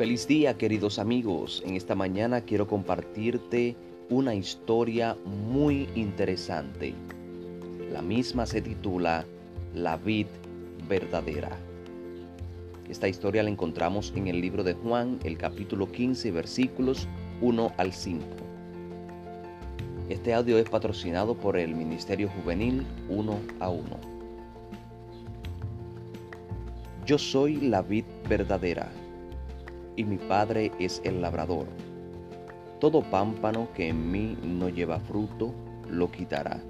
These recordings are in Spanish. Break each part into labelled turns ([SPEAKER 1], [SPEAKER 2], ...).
[SPEAKER 1] Feliz día queridos amigos. En esta mañana quiero compartirte una historia muy interesante. La misma se titula La vid verdadera. Esta historia la encontramos en el libro de Juan, el capítulo 15, versículos 1 al 5. Este audio es patrocinado por el Ministerio Juvenil 1 a 1. Yo soy la vid verdadera y mi Padre es el labrador. Todo pámpano que en mí no lleva fruto, lo quitará,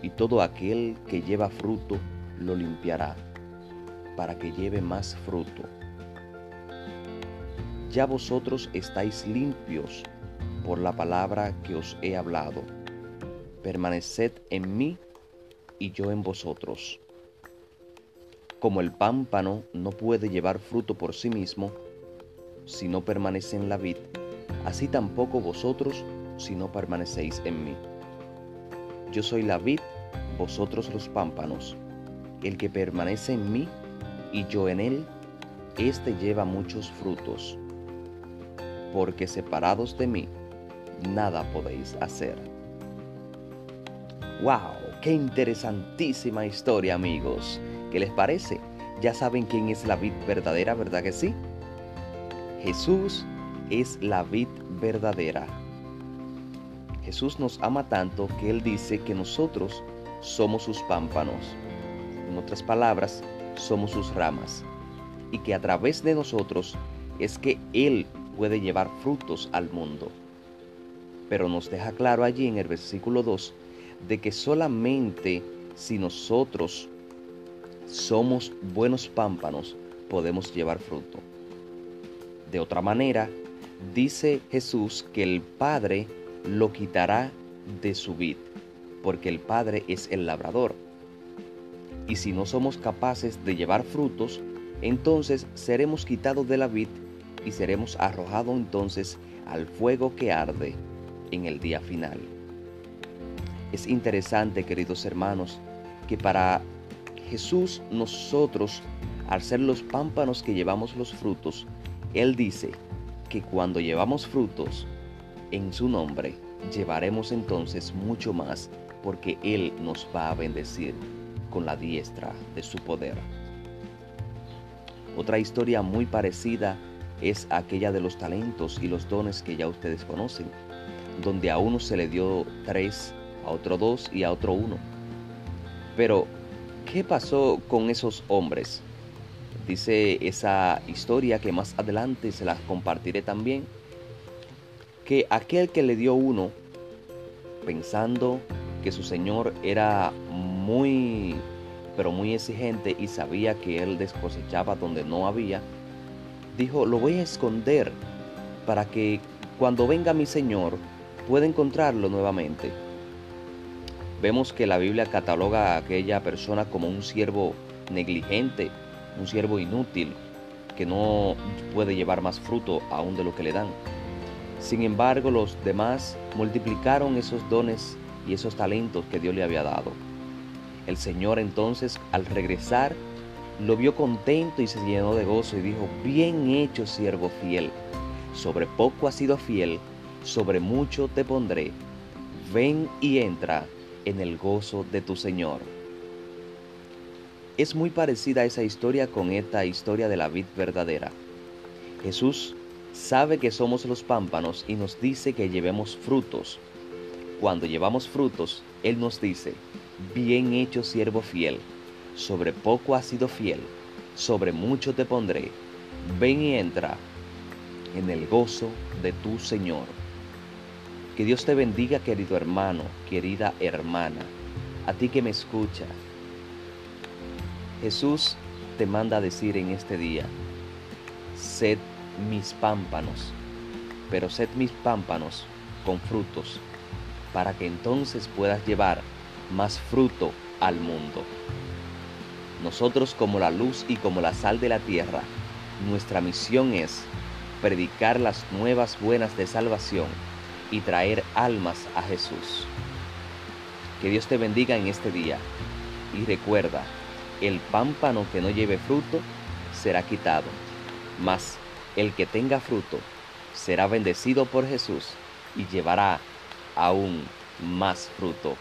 [SPEAKER 1] y todo aquel que lleva fruto, lo limpiará, para que lleve más fruto. Ya vosotros estáis limpios por la palabra que os he hablado. Permaneced en mí y yo en vosotros. Como el pámpano no puede llevar fruto por sí mismo, si no permanece en la vid, así tampoco vosotros si no permanecéis en mí. Yo soy la vid, vosotros los pámpanos. El que permanece en mí y yo en él, éste lleva muchos frutos, porque separados de mí, nada podéis hacer. ¡Wow! ¡Qué interesantísima historia, amigos! ¿Qué les parece? Ya saben quién es la vid verdadera, ¿verdad que sí? Jesús es la vid verdadera. Jesús nos ama tanto que Él dice que nosotros somos sus pámpanos. En otras palabras, somos sus ramas. Y que a través de nosotros es que Él puede llevar frutos al mundo. Pero nos deja claro allí en el versículo 2 de que solamente si nosotros somos buenos pámpanos podemos llevar fruto. De otra manera, dice Jesús que el Padre lo quitará de su vid, porque el Padre es el labrador. Y si no somos capaces de llevar frutos, entonces seremos quitados de la vid y seremos arrojados entonces al fuego que arde en el día final. Es interesante, queridos hermanos, que para Jesús nosotros, al ser los pámpanos que llevamos los frutos, él dice que cuando llevamos frutos en su nombre, llevaremos entonces mucho más porque Él nos va a bendecir con la diestra de su poder. Otra historia muy parecida es aquella de los talentos y los dones que ya ustedes conocen, donde a uno se le dio tres, a otro dos y a otro uno. Pero, ¿qué pasó con esos hombres? Dice esa historia que más adelante se las compartiré también, que aquel que le dio uno, pensando que su señor era muy, pero muy exigente y sabía que él descosechaba donde no había, dijo, lo voy a esconder para que cuando venga mi señor pueda encontrarlo nuevamente. Vemos que la Biblia cataloga a aquella persona como un siervo negligente, un siervo inútil que no puede llevar más fruto aún de lo que le dan. Sin embargo, los demás multiplicaron esos dones y esos talentos que Dios le había dado. El Señor entonces, al regresar, lo vio contento y se llenó de gozo y dijo, bien hecho siervo fiel, sobre poco has sido fiel, sobre mucho te pondré, ven y entra en el gozo de tu Señor. Es muy parecida esa historia con esta historia de la vid verdadera. Jesús sabe que somos los pámpanos y nos dice que llevemos frutos. Cuando llevamos frutos, Él nos dice, bien hecho siervo fiel, sobre poco has sido fiel, sobre mucho te pondré, ven y entra en el gozo de tu Señor. Que Dios te bendiga, querido hermano, querida hermana, a ti que me escucha, Jesús te manda decir en este día, sed mis pámpanos, pero sed mis pámpanos con frutos, para que entonces puedas llevar más fruto al mundo. Nosotros como la luz y como la sal de la tierra, nuestra misión es predicar las nuevas buenas de salvación y traer almas a Jesús. Que Dios te bendiga en este día y recuerda, el pámpano que no lleve fruto será quitado, mas El que tenga fruto será bendecido por Jesús y llevará aún más fruto.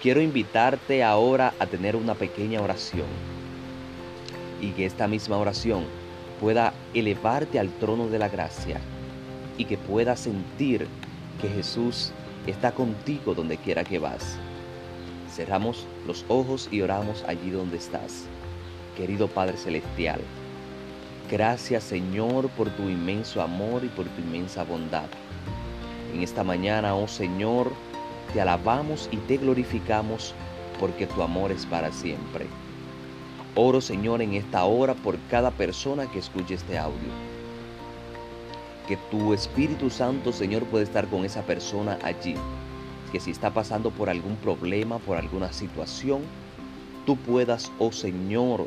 [SPEAKER 1] Quiero invitarte ahora a tener una pequeña oración y que esta misma oración pueda elevarte al trono de la gracia y que puedas sentir que Jesús está contigo donde quiera que vas. Cerramos los ojos y oramos allí donde estás. Querido Padre Celestial, gracias Señor por tu inmenso amor y por tu inmensa bondad. En esta mañana, oh Señor, te alabamos y te glorificamos porque tu amor es para siempre. Oro Señor en esta hora por cada persona que escuche este audio. Que tu Espíritu Santo Señor puede estar con esa persona allí. Que si está pasando por algún problema, por alguna situación, tú puedas, oh Señor,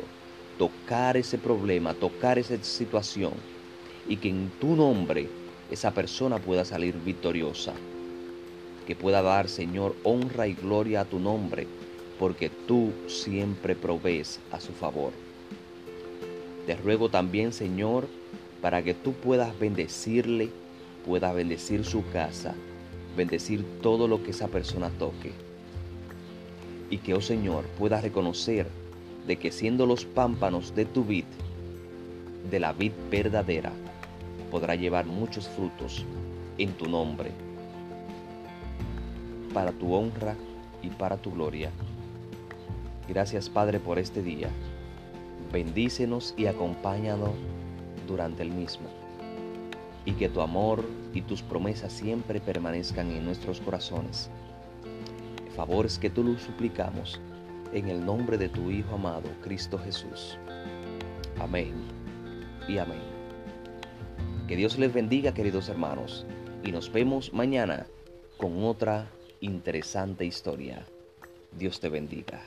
[SPEAKER 1] tocar ese problema, tocar esa situación y que en tu nombre esa persona pueda salir victoriosa. Que pueda dar, Señor, honra y gloria a tu nombre, porque tú siempre provees a su favor. Te ruego también, Señor, para que tú puedas bendecirle, puedas bendecir su casa, bendecir todo lo que esa persona toque. Y que, oh Señor, pueda reconocer de que siendo los pámpanos de tu vid, de la vid verdadera, podrá llevar muchos frutos en tu nombre, para tu honra y para tu gloria. Gracias Padre por este día. Bendícenos y acompáñanos durante el mismo. Y que tu amor y tus promesas siempre permanezcan en nuestros corazones. Favores que tú los suplicamos en el nombre de tu Hijo amado, Cristo Jesús. Amén y amén. Que Dios les bendiga, queridos hermanos, y nos vemos mañana con otra interesante historia. Dios te bendiga.